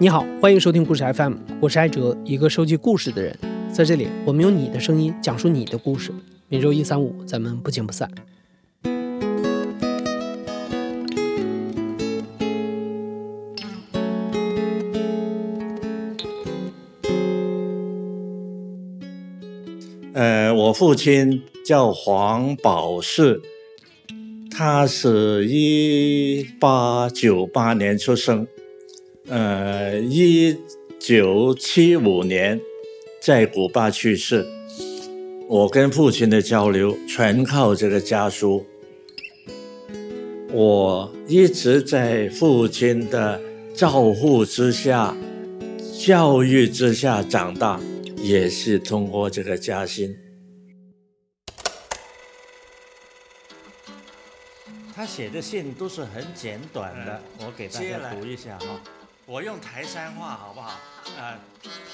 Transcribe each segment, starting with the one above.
你好，欢迎收听故事 FM，我是艾哲，一个收集故事的人。在这里，我们用你的声音讲述你的故事。每周一、三、五，咱们不见不散。呃，我父亲叫黄宝士，他是一八九八年出生，呃，一九七五年在古巴去世。我跟父亲的交流全靠这个家书。我一直在父亲的照护之下、教育之下长大。也是通过这个家兴，他写的信都是很简短的，我给大家读一下哈。我用台山话好不好？啊，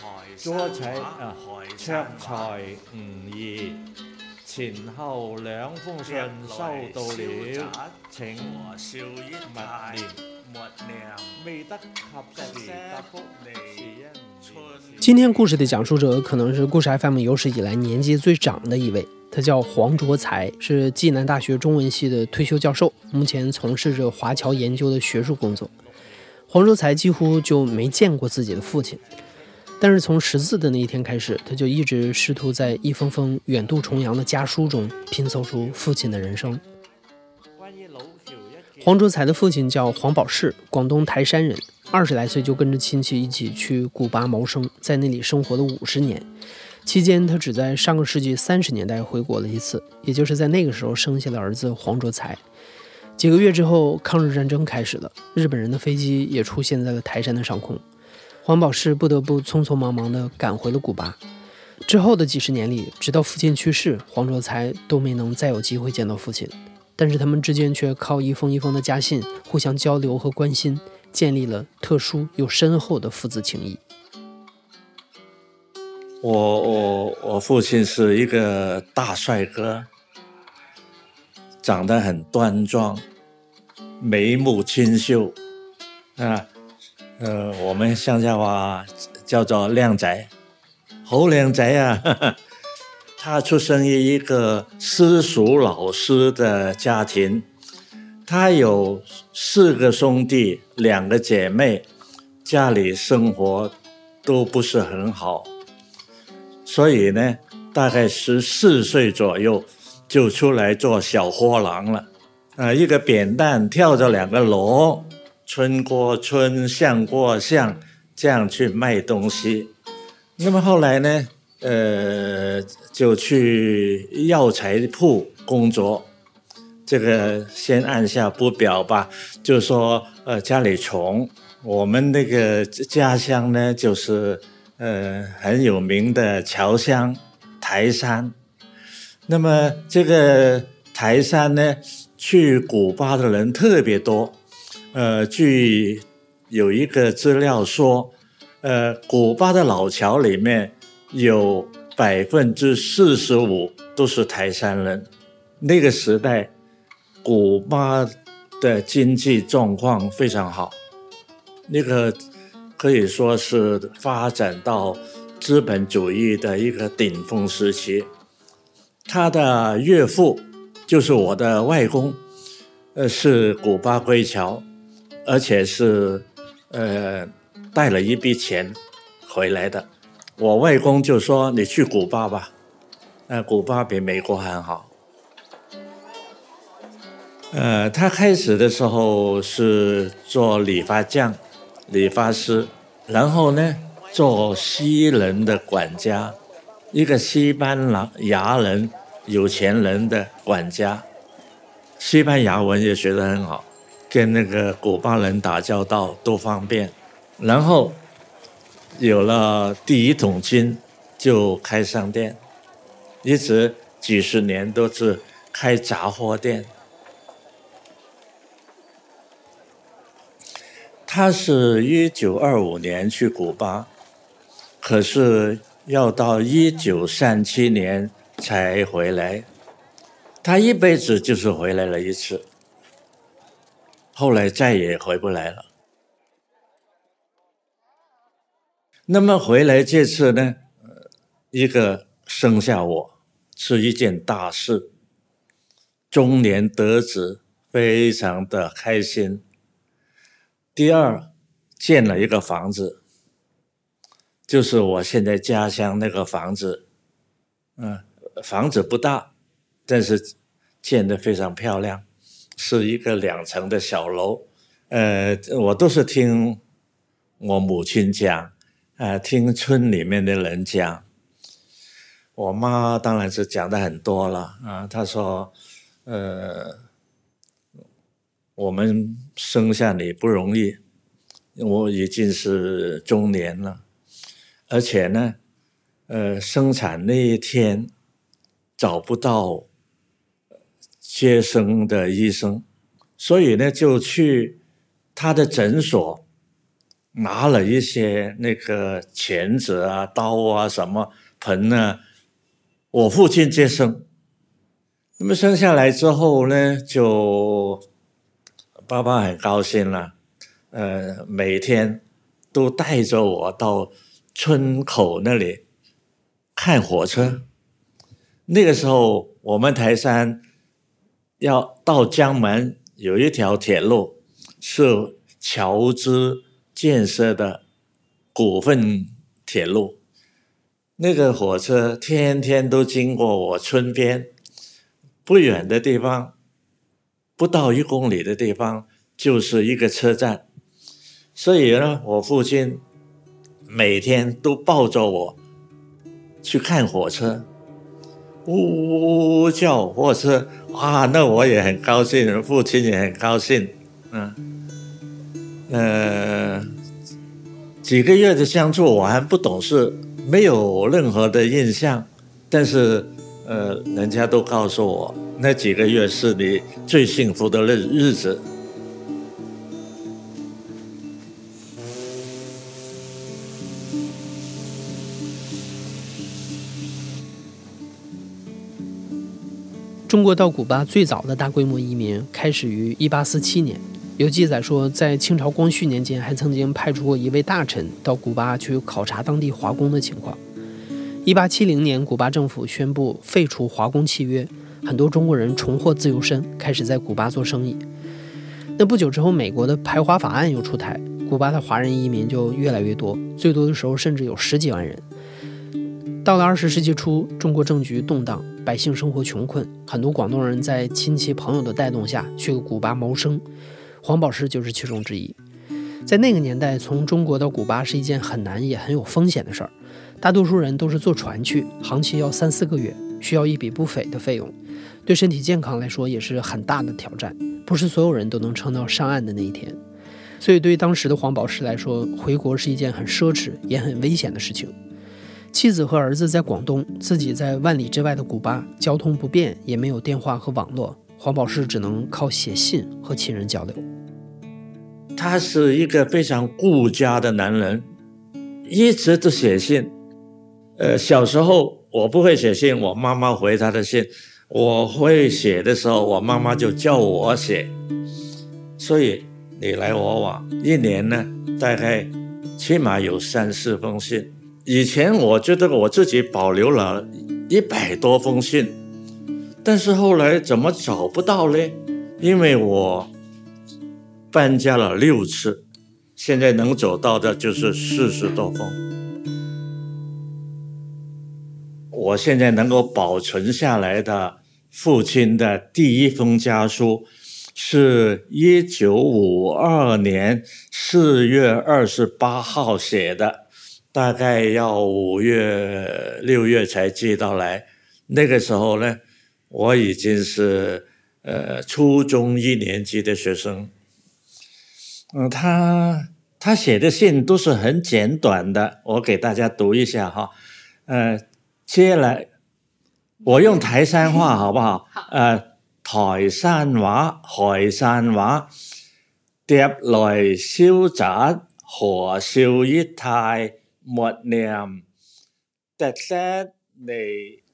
台山啊，卓才唔易，前后两封信收到了，请勿念。今天故事的讲述者可能是故事 FM 有史以来年纪最长的一位，他叫黄卓才，是暨南大学中文系的退休教授，目前从事着华侨研究的学术工作。黄卓才几乎就没见过自己的父亲，但是从识字的那一天开始，他就一直试图在一封封远渡重洋的家书中拼凑出父亲的人生。黄卓才的父亲叫黄宝士，广东台山人。二十来岁就跟着亲戚一起去古巴谋生，在那里生活了五十年。期间，他只在上个世纪三十年代回国了一次，也就是在那个时候生下了儿子黄卓才。几个月之后，抗日战争开始了，日本人的飞机也出现在了台山的上空。黄宝士不得不匆匆忙忙地赶回了古巴。之后的几十年里，直到父亲去世，黄卓才都没能再有机会见到父亲。但是他们之间却靠一封一封的家信，互相交流和关心，建立了特殊又深厚的父子情谊。我我我父亲是一个大帅哥，长得很端庄，眉目清秀，啊，呃，我们乡下话叫做靓仔，好靓仔啊！他出生于一个私塾老师的家庭，他有四个兄弟，两个姐妹，家里生活都不是很好，所以呢，大概十四岁左右就出来做小货郎了，啊，一个扁担挑着两个箩，村过村，巷过巷，这样去卖东西。那么后来呢？呃，就去药材铺工作，这个先按下不表吧。就说呃，家里穷，我们那个家乡呢，就是呃很有名的侨乡台山。那么这个台山呢，去古巴的人特别多。呃，据有一个资料说，呃，古巴的老桥里面。有百分之四十五都是台山人。那个时代，古巴的经济状况非常好，那个可以说是发展到资本主义的一个顶峰时期。他的岳父就是我的外公，呃，是古巴归侨，而且是呃带了一笔钱回来的。我外公就说：“你去古巴吧，呃，古巴比美国还好。”呃，他开始的时候是做理发匠、理发师，然后呢，做西人的管家，一个西班牙人、有钱人的管家，西班牙文也学得很好，跟那个古巴人打交道都方便，然后。有了第一桶金，就开商店，一直几十年都是开杂货店。他是一九二五年去古巴，可是要到一九三七年才回来。他一辈子就是回来了一次，后来再也回不来了。那么回来这次呢，一个生下我是一件大事，中年得子，非常的开心。第二，建了一个房子，就是我现在家乡那个房子，嗯，房子不大，但是建的非常漂亮，是一个两层的小楼。呃，我都是听我母亲讲，呃，听村里面的人讲。我妈当然是讲的很多了啊，她说，呃，我们生下你不容易，我已经是中年了，而且呢，呃，生产那一天找不到接生的医生，所以呢，就去。他的诊所拿了一些那个钳子啊、刀啊、什么盆呢？我父亲接生，那么生下来之后呢，就爸爸很高兴了，呃，每天都带着我到村口那里看火车。那个时候，我们台山要到江门有一条铁路。是侨资建设的股份铁路，那个火车天天都经过我村边，不远的地方，不到一公里的地方就是一个车站，所以呢，我父亲每天都抱着我去看火车，呜呜呜呜叫火车，哇，那我也很高兴，父亲也很高兴，嗯。呃，几个月的相处，我还不懂事，没有任何的印象。但是，呃，人家都告诉我，那几个月是你最幸福的日日子。中国到古巴最早的大规模移民开始于1847年。有记载说，在清朝光绪年间，还曾经派出过一位大臣到古巴去考察当地华工的情况。一八七零年，古巴政府宣布废除华工契约，很多中国人重获自由身，开始在古巴做生意。那不久之后，美国的排华法案又出台，古巴的华人移民就越来越多，最多的时候甚至有十几万人。到了二十世纪初，中国政局动荡，百姓生活穷困，很多广东人在亲戚朋友的带动下去古巴谋生。黄宝石就是其中之一。在那个年代，从中国到古巴是一件很难也很有风险的事儿。大多数人都是坐船去，航期要三四个月，需要一笔不菲的费用，对身体健康来说也是很大的挑战。不是所有人都能撑到上岸的那一天。所以，对于当时的黄宝石来说，回国是一件很奢侈也很危险的事情。妻子和儿子在广东，自己在万里之外的古巴，交通不便，也没有电话和网络。黄宝石只能靠写信和亲人交流。他是一个非常顾家的男人，一直都写信。呃，小时候我不会写信，我妈妈回他的信；我会写的时候，我妈妈就叫我写。所以你来我往，一年呢，大概起码有三四封信。以前我觉得我自己保留了一百多封信。但是后来怎么找不到呢？因为我搬家了六次，现在能走到的就是四十多封。我现在能够保存下来的父亲的第一封家书，是一九五二年四月二十八号写的，大概要五月六月才寄到来。那个时候呢？我已经是呃初中一年级的学生，嗯，他他写的信都是很简短的，我给大家读一下哈，呃，接下来我用台山话好不好？呃，台山话，台山话，叠来消杂，何少一太默念。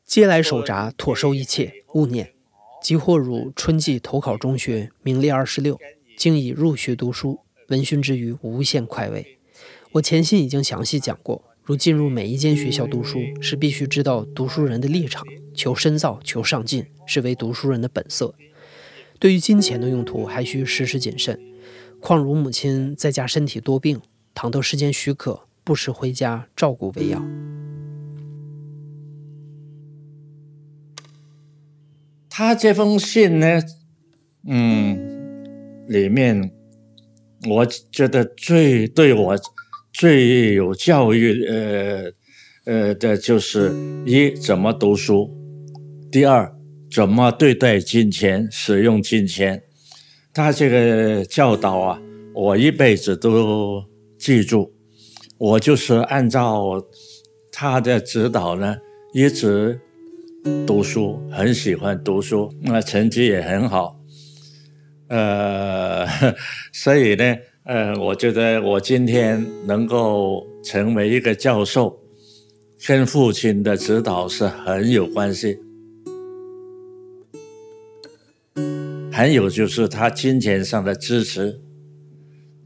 接来手札，妥收一切，勿念。即或汝春季投考中学，名列二十六，竟已入学读书，闻讯之余无限快慰。我前信已经详细讲过，如进入每一间学校读书，是必须知道读书人的立场，求深造，求上进，是为读书人的本色。对于金钱的用途，还需时时谨慎。况如母亲在家身体多病，倘得时间许可，不时回家照顾为要。他这封信呢，嗯，里面我觉得最对我最有教育，呃呃的就是一怎么读书，第二怎么对待金钱，使用金钱。他这个教导啊，我一辈子都记住。我就是按照他的指导呢，一直。读书很喜欢读书，那成绩也很好，呃，所以呢，呃，我觉得我今天能够成为一个教授，跟父亲的指导是很有关系。还有就是他金钱上的支持，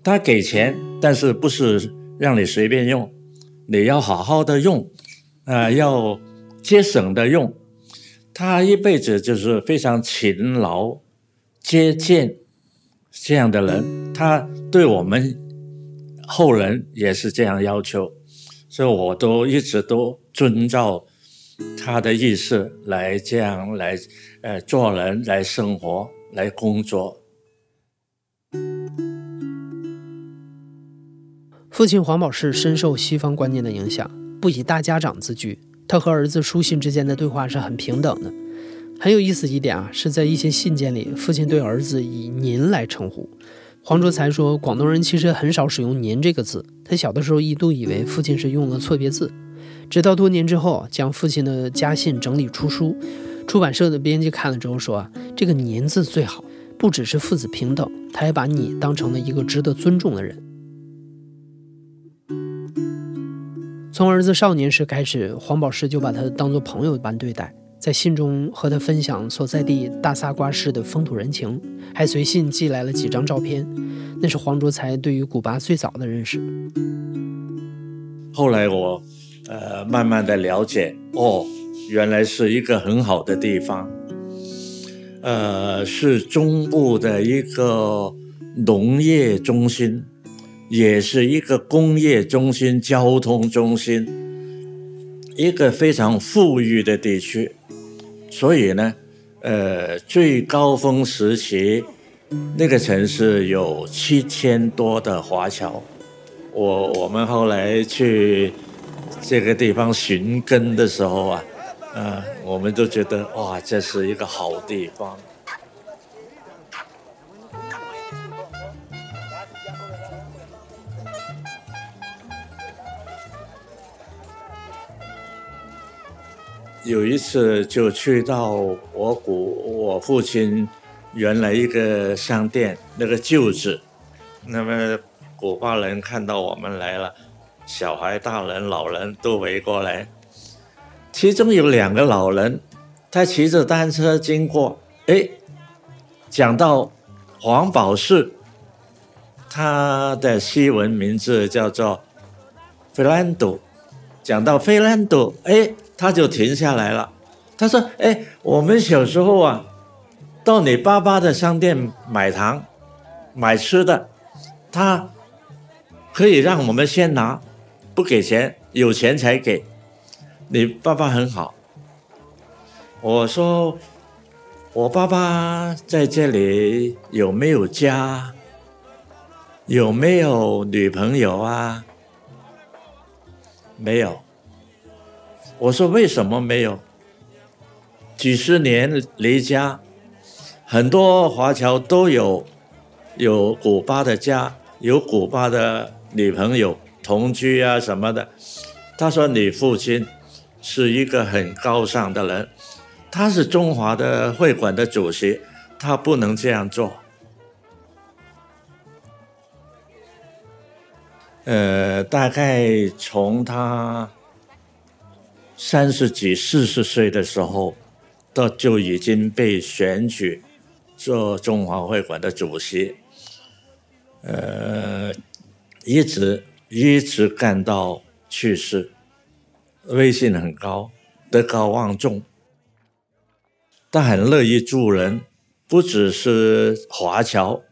他给钱，但是不是让你随便用，你要好好的用，啊，要节省的用。他一辈子就是非常勤劳、节俭这样的人，他对我们后人也是这样要求，所以我都一直都遵照他的意思来这样来呃做人、来生活、来工作。父亲黄宝士深受西方观念的影响，不以大家长自居。他和儿子书信之间的对话是很平等的。很有意思一点啊，是在一些信件里，父亲对儿子以“您”来称呼。黄卓才说，广东人其实很少使用“您”这个字。他小的时候一度以为父亲是用了错别字，直到多年之后将父亲的家信整理出书，出版社的编辑看了之后说：“这个‘您’字最好，不只是父子平等，他还把你当成了一个值得尊重的人。”从儿子少年时开始，黄宝石就把他当作朋友般对待，在信中和他分享所在地大萨瓜市的风土人情，还随信寄来了几张照片，那是黄卓才对于古巴最早的认识。后来我，呃，慢慢的了解，哦，原来是一个很好的地方，呃，是中部的一个农业中心。也是一个工业中心、交通中心，一个非常富裕的地区。所以呢，呃，最高峰时期，那个城市有七千多的华侨。我我们后来去这个地方寻根的时候啊，呃，我们都觉得哇，这是一个好地方。有一次就去到我古我父亲原来一个商店那个旧址，那么古巴人看到我们来了，小孩、大人、老人都围过来，其中有两个老人，他骑着单车经过，哎，讲到黄宝士，他的西文名字叫做费兰朵，讲到费兰朵，哎。他就停下来了，他说：“哎，我们小时候啊，到你爸爸的商店买糖、买吃的，他可以让我们先拿，不给钱，有钱才给。你爸爸很好。”我说：“我爸爸在这里有没有家？有没有女朋友啊？没有。”我说为什么没有？几十年离家，很多华侨都有有古巴的家，有古巴的女朋友同居啊什么的。他说你父亲是一个很高尚的人，他是中华的会馆的主席，他不能这样做。呃，大概从他。三十几、四十岁的时候，到就已经被选举做中华会馆的主席，呃，一直一直干到去世。威信很高，德高望重，他很乐意助人，不只是华侨，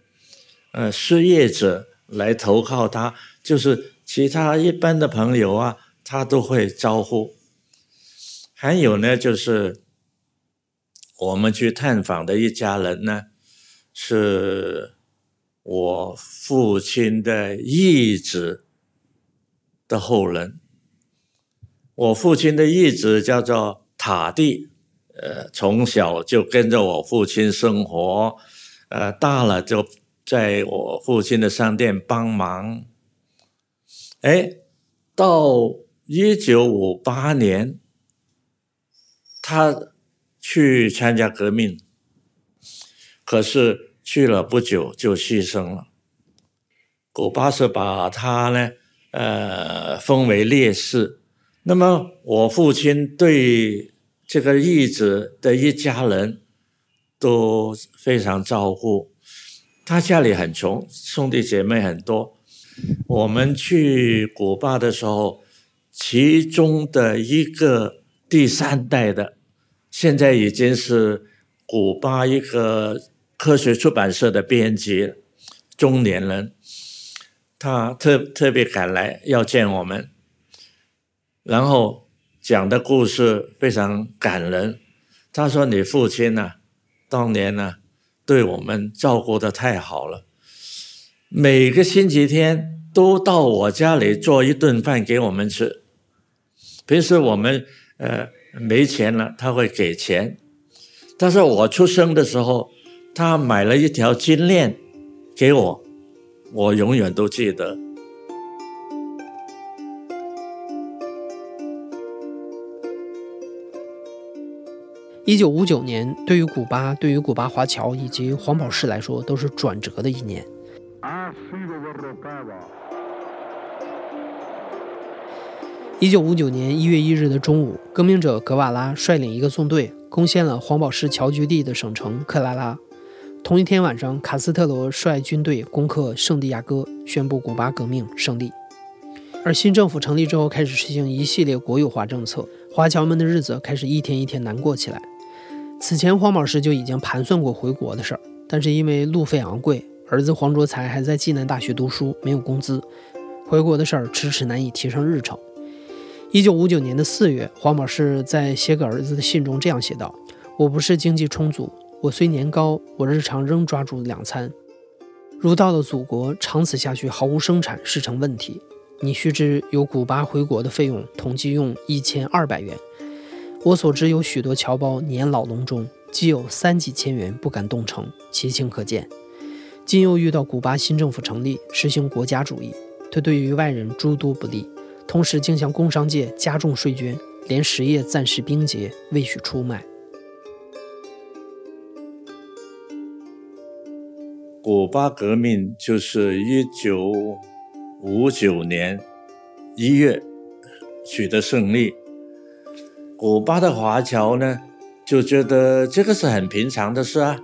呃，失业者来投靠他，就是其他一般的朋友啊，他都会招呼。还有呢，就是我们去探访的一家人呢，是我父亲的义子的后人。我父亲的义子叫做塔蒂，呃，从小就跟着我父亲生活，呃，大了就在我父亲的商店帮忙。哎，到一九五八年，他去参加革命，可是去了不久就牺牲了。古巴是把他呢，呃，封为烈士。那么，我父亲对这个义子的一家人都非常照顾。他家里很穷，兄弟姐妹很多。我们去古巴的时候，其中的一个第三代的，现在已经是古巴一个科学出版社的编辑，中年人，他特特别赶来要见我们。然后讲的故事非常感人。他说：“你父亲呢，当年呢，对我们照顾的太好了，每个星期天都到我家里做一顿饭给我们吃。平时我们呃没钱了，他会给钱。但是我出生的时候，他买了一条金链给我，我永远都记得。”一九五九年，对于古巴、对于古巴华侨以及黄宝士来说，都是转折的一年。一九五九年一月一日的中午，革命者格瓦拉率领一个纵队攻陷了黄宝石侨居地的省城克拉拉。同一天晚上，卡斯特罗率军队攻克圣地亚哥，宣布古巴革命胜利。而新政府成立之后，开始实行一系列国有化政策，华侨们的日子开始一天一天难过起来。此前，黄宝石就已经盘算过回国的事儿，但是因为路费昂贵，儿子黄卓才还在济南大学读书，没有工资，回国的事儿迟迟难以提上日程。一九五九年的四月，黄宝士在写给儿子的信中这样写道：“我不是经济充足，我虽年高，我日常仍抓住两餐。如到了祖国，长此下去毫无生产是成问题。你须知，由古巴回国的费用统计用一千二百元。”我所知有许多侨胞年老笼中，既有三几千元不敢动诚，其情可见。今又遇到古巴新政府成立，实行国家主义，这对于外人诸多不利，同时竟向工商界加重税捐，连实业暂时冰结，未许出卖。古巴革命就是一九五九年一月取得胜利。古巴的华侨呢，就觉得这个是很平常的事啊。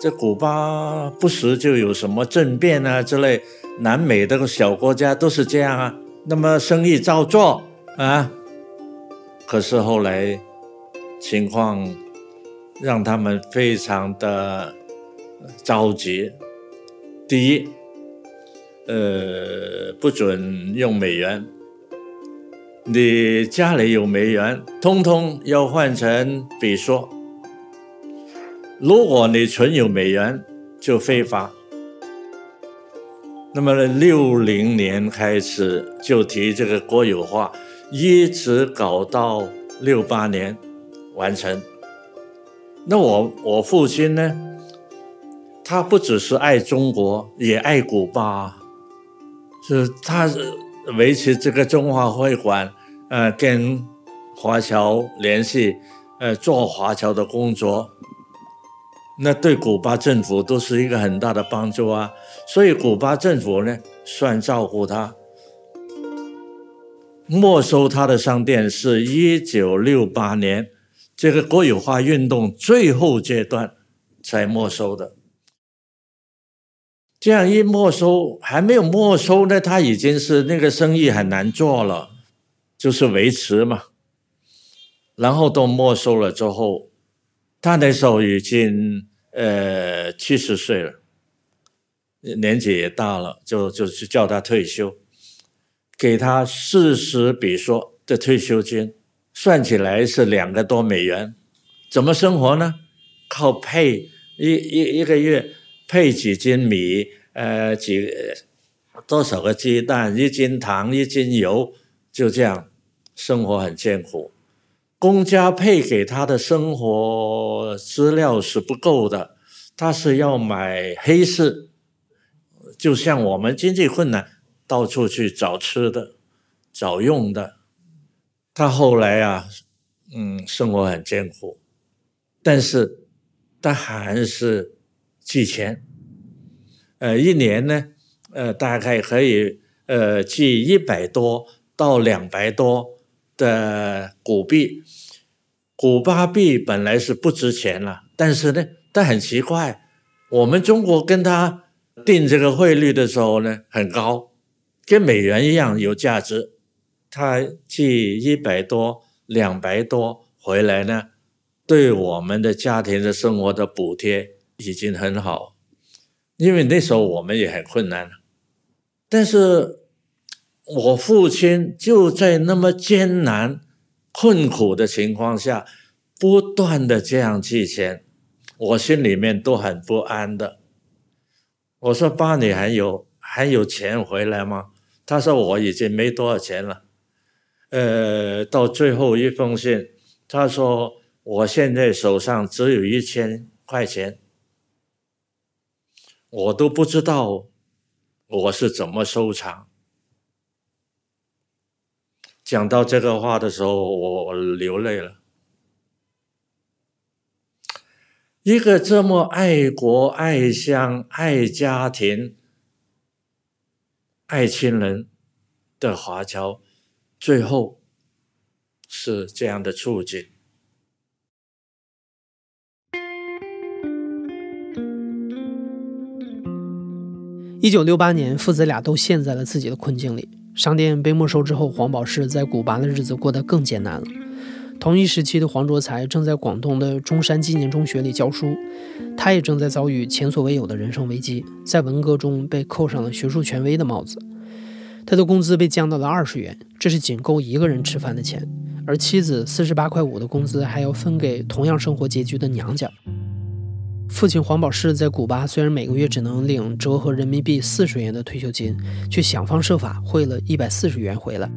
这古巴不时就有什么政变啊之类，南美的小国家都是这样啊。那么生意照做啊。可是后来情况让他们非常的着急。第一，呃，不准用美元。你家里有美元，通通要换成比索。如果你存有美元，就非法。那么六零年开始就提这个国有化，一直搞到六八年完成。那我我父亲呢？他不只是爱中国，也爱古巴，是他维持这个中华会馆。呃，跟华侨联系，呃，做华侨的工作，那对古巴政府都是一个很大的帮助啊。所以古巴政府呢，算照顾他，没收他的商店是一九六八年这个国有化运动最后阶段才没收的。这样一没收，还没有没收呢，他已经是那个生意很难做了。就是维持嘛。然后都没收了之后，他那时候已经呃七十岁了，年纪也大了，就就去叫他退休，给他四十比索的退休金，算起来是两个多美元，怎么生活呢？靠配一一一个月配几斤米，呃几多少个鸡蛋，一斤糖，一斤油，就这样生活很艰苦。公家配给他的生活资料是不够的，他是要买黑市，就像我们经济困难，到处去找吃的、找用的。他后来啊，嗯，生活很艰苦，但是他还是寄钱，呃，一年呢，呃，大概可以呃寄一百多到两百多。的古币，古巴币本来是不值钱了，但是呢，但很奇怪，我们中国跟他定这个汇率的时候呢，很高，跟美元一样有价值。他寄一百多、两百多回来呢，对我们的家庭的生活的补贴已经很好，因为那时候我们也很困难了，但是。我父亲就在那么艰难、困苦的情况下，不断的这样寄钱，我心里面都很不安的。我说：“爸，你还有还有钱回来吗？”他说：“我已经没多少钱了。”呃，到最后一封信，他说：“我现在手上只有一千块钱，我都不知道我是怎么收场。”讲到这个话的时候，我流泪了。一个这么爱国、爱乡、爱家庭、爱亲人的华侨，最后是这样的处境。一九六八年，父子俩都陷在了自己的困境里。商店被没收之后，黄宝士在古巴的日子过得更艰难了。同一时期的黄卓才正在广东的中山纪念中学里教书，他也正在遭遇前所未有的人生危机，在文革中被扣上了学术权威的帽子。他的工资被降到了二十元，这是仅够一个人吃饭的钱，而妻子四十八块五的工资还要分给同样生活拮据的娘家。父亲黄宝士在古巴虽然每个月只能领折合人民币四十元的退休金，却想方设法汇了一百四十元回来。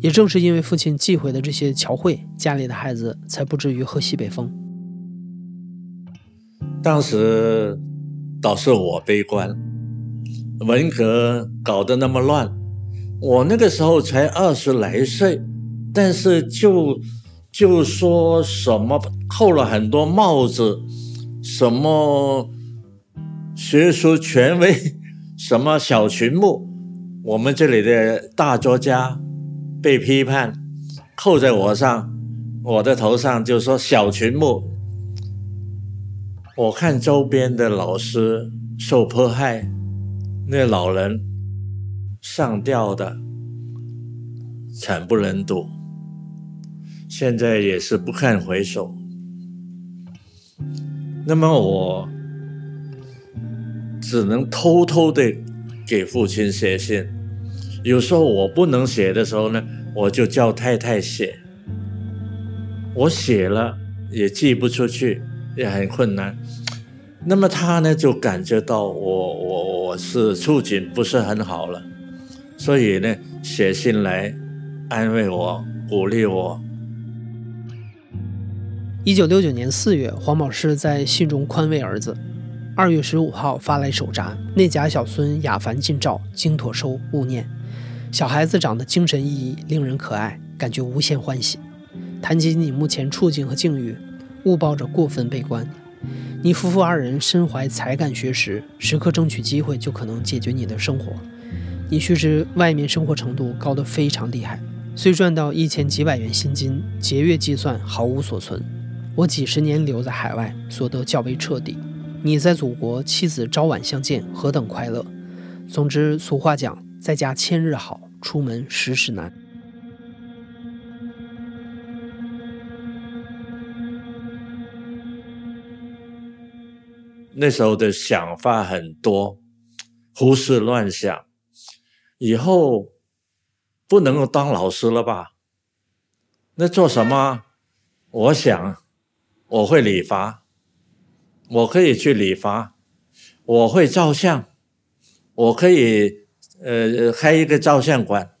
也正是因为父亲寄回的这些侨汇，家里的孩子才不至于喝西北风。当时倒是我悲观，文革搞得那么乱，我那个时候才二十来岁，但是就就说什么扣了很多帽子。什么学术权威，什么小群目，我们这里的大作家被批判，扣在我上，我的头上就说小群目。我看周边的老师受迫害，那老人上吊的惨不忍睹，现在也是不堪回首。那么我只能偷偷的给父亲写信，有时候我不能写的时候呢，我就叫太太写。我写了也寄不出去，也很困难。那么他呢就感觉到我我我是处境不是很好了，所以呢写信来安慰我、鼓励我。一九六九年四月，黄宝士在信中宽慰儿子：“二月十五号发来手札，内家小孙雅凡尽照，经妥收，勿念。小孩子长得精神奕奕，令人可爱，感觉无限欢喜。谈及你目前处境和境遇，勿抱着过分悲观。你夫妇二人身怀才干学识，时刻争取机会，就可能解决你的生活。你须知外面生活程度高得非常厉害，虽赚到一千几百元薪金，节约计算毫无所存。”我几十年留在海外所得较为彻底。你在祖国妻子朝晚相见何等快乐！总之俗话讲在家千日好出门时时难。那时候的想法很多胡思乱想以后不能够当老师了吧？那做什么？我想我会理发，我可以去理发，我会照相，我可以呃开一个照相馆，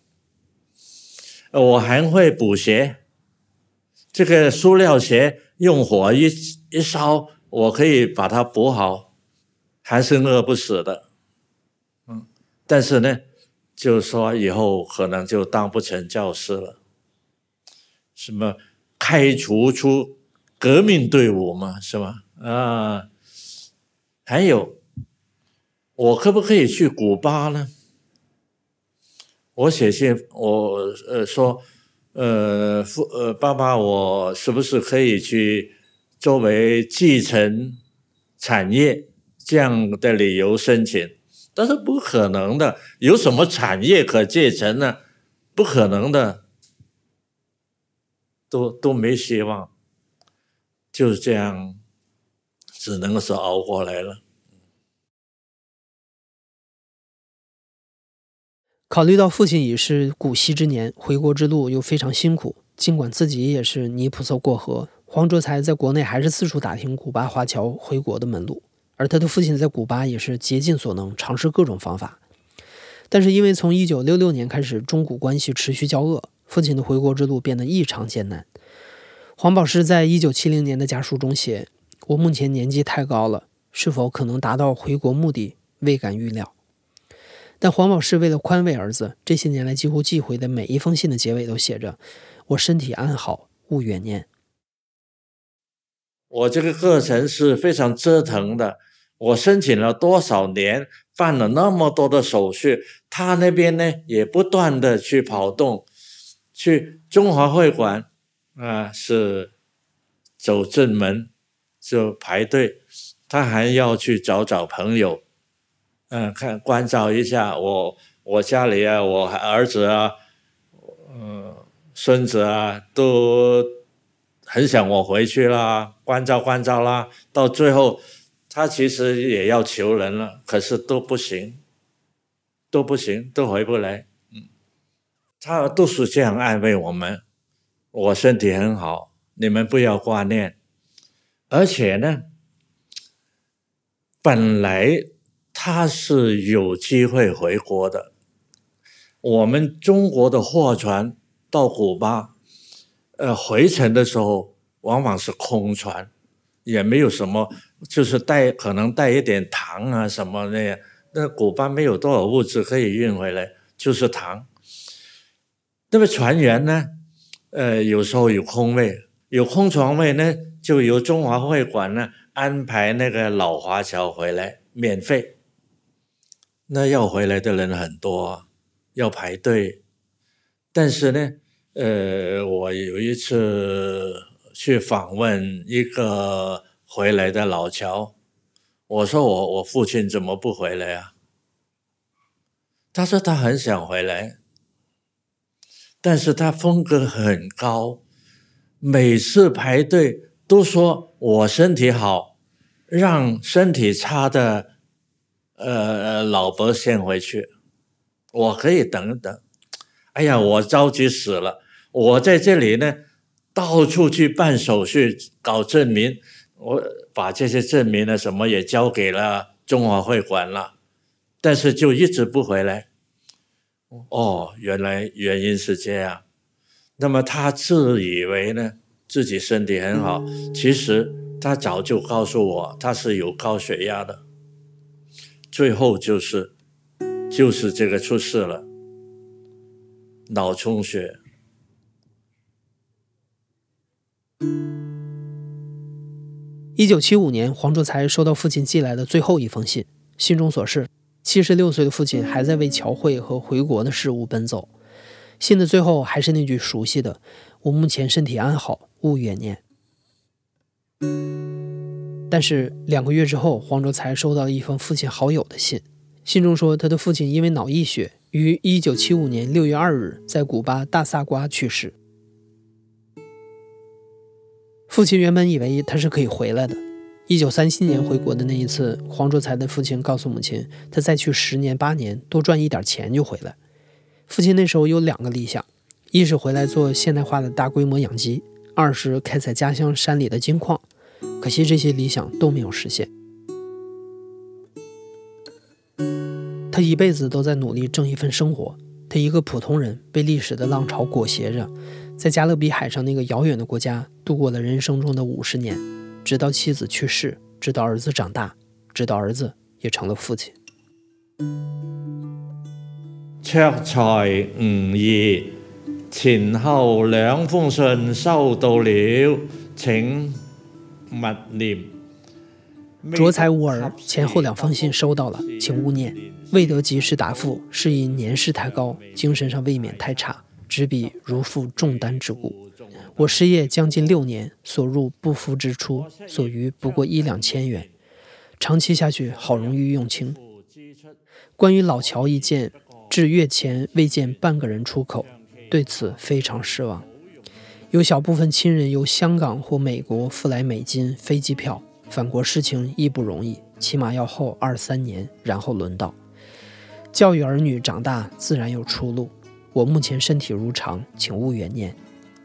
我还会补鞋，这个塑料鞋用火一一烧。我可以把它补好，还是饿不死的，嗯，但是呢，就是说以后可能就当不成教师了。什么开除出革命队伍嘛，是吧？啊，还有，我可不可以去古巴呢？我写信，我呃说，呃父呃爸爸，我是不是可以去？作为继承产业这样的理由申请，但是不可能的。有什么产业可继承呢？不可能的，都都没希望。就是这样，只能是熬过来了。考虑到父亲已是古稀之年，回国之路又非常辛苦，尽管自己也是泥菩萨过河。黄卓才在国内还是四处打听古巴华侨回国的门路，而他的父亲在古巴也是竭尽所能尝试各种方法。但是因为从1966年开始中古关系持续交恶，父亲的回国之路变得异常艰难。黄宝士在一九七零年的家书中写：“我目前年纪太高了，是否可能达到回国目的，未敢预料。”但黄宝士为了宽慰儿子，这些年来几乎寄回的每一封信的结尾都写着：“我身体安好，勿远念。”我这个课程是非常折腾的，我申请了多少年，办了那么多的手续，他那边呢也不断的去跑动，去中华会馆啊是走正门就排队，他还要去找找朋友，嗯，看关照一下我我家里啊，我儿子啊，嗯，孙子啊都。很想我回去啦，关照关照啦。到最后，他其实也要求人了，可是都不行，都不行，都回不来。嗯，他都是这样安慰我们：我身体很好，你们不要挂念。而且呢，本来他是有机会回国的，我们中国的货船到古巴。呃，回程的时候往往是空船，也没有什么，就是带可能带一点糖啊什么的。那古巴没有多少物资可以运回来，就是糖。那么船员呢，呃，有时候有空位，有空床位呢，就由中华会馆呢安排那个老华侨回来免费。那要回来的人很多，要排队，但是呢。呃，我有一次去访问一个回来的老乔，我说我我父亲怎么不回来啊？他说他很想回来，但是他风格很高，每次排队都说我身体好，让身体差的呃老伯先回去，我可以等等。哎呀，我着急死了。我在这里呢，到处去办手续、搞证明，我把这些证明呢什么也交给了中华会馆了，但是就一直不回来。哦，原来原因是这样。那么他自以为呢自己身体很好，其实他早就告诉我他是有高血压的，最后就是就是这个出事了，脑充血。一九七五年，黄卓才收到父亲寄来的最后一封信，信中所示：七十六岁的父亲还在为侨会和回国的事务奔走。信的最后还是那句熟悉的：“我目前身体安好，勿怨念。”但是两个月之后，黄卓才收到了一封父亲好友的信，信中说他的父亲因为脑溢血，于一九七五年六月二日在古巴大萨瓜去世。父亲原本以为他是可以回来的，一九三七年回国的那一次，黄卓才的父亲告诉母亲，他再去十年八年，多赚一点钱就回来。父亲那时候有两个理想，一是回来做现代化的大规模养鸡，二是开采家乡山里的金矿。可惜这些理想都没有实现。他一辈子都在努力挣一份生活。他一个普通人，被历史的浪潮裹挟着，在加勒比海上那个遥远的国家度过了人生中的五十年。直到妻子去世，直到儿子长大，直到儿子也成了父亲。卓才吾兒前后两封信收到了，请勿念。卓才吾儿前后两封信收到了，请勿念。未得及时答复，是因年事太高，精神上未免太差，执笔如负重担之故。我失业将近六年，所入不敷支出，所余不过一两千元，长期下去，好容易用清。关于老乔一件，至月前未见半个人出口，对此非常失望。有小部分亲人由香港或美国付来美金、飞机票，返國事情亦不容易，起码要后二三年，然后轮到。教育儿女长大，自然有出路。我目前身体如常，请勿懸念。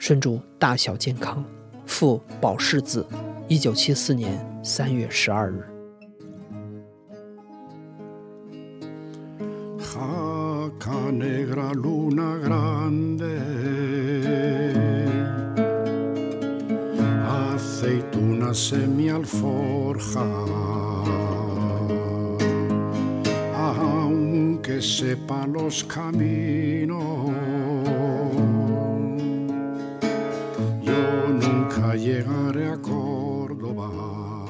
顺祝大小健康，父保世子，一九七四年三月十二日。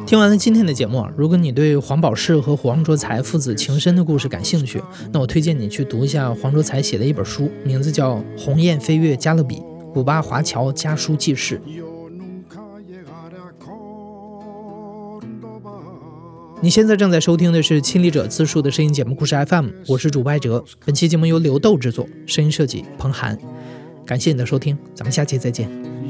听完了今天的节目，如果你对黄宝士和黄卓才父子情深的故事感兴趣，那我推荐你去读一下黄卓才写的一本书，名字叫《鸿雁飞越加勒比：古巴华侨家书记事》。你现在正在收听的是亲历者自述的声音节目故事 FM，我是主播艾哲。本期节目由刘豆制作，声音设计彭涵。感谢你的收听，咱们下期再见。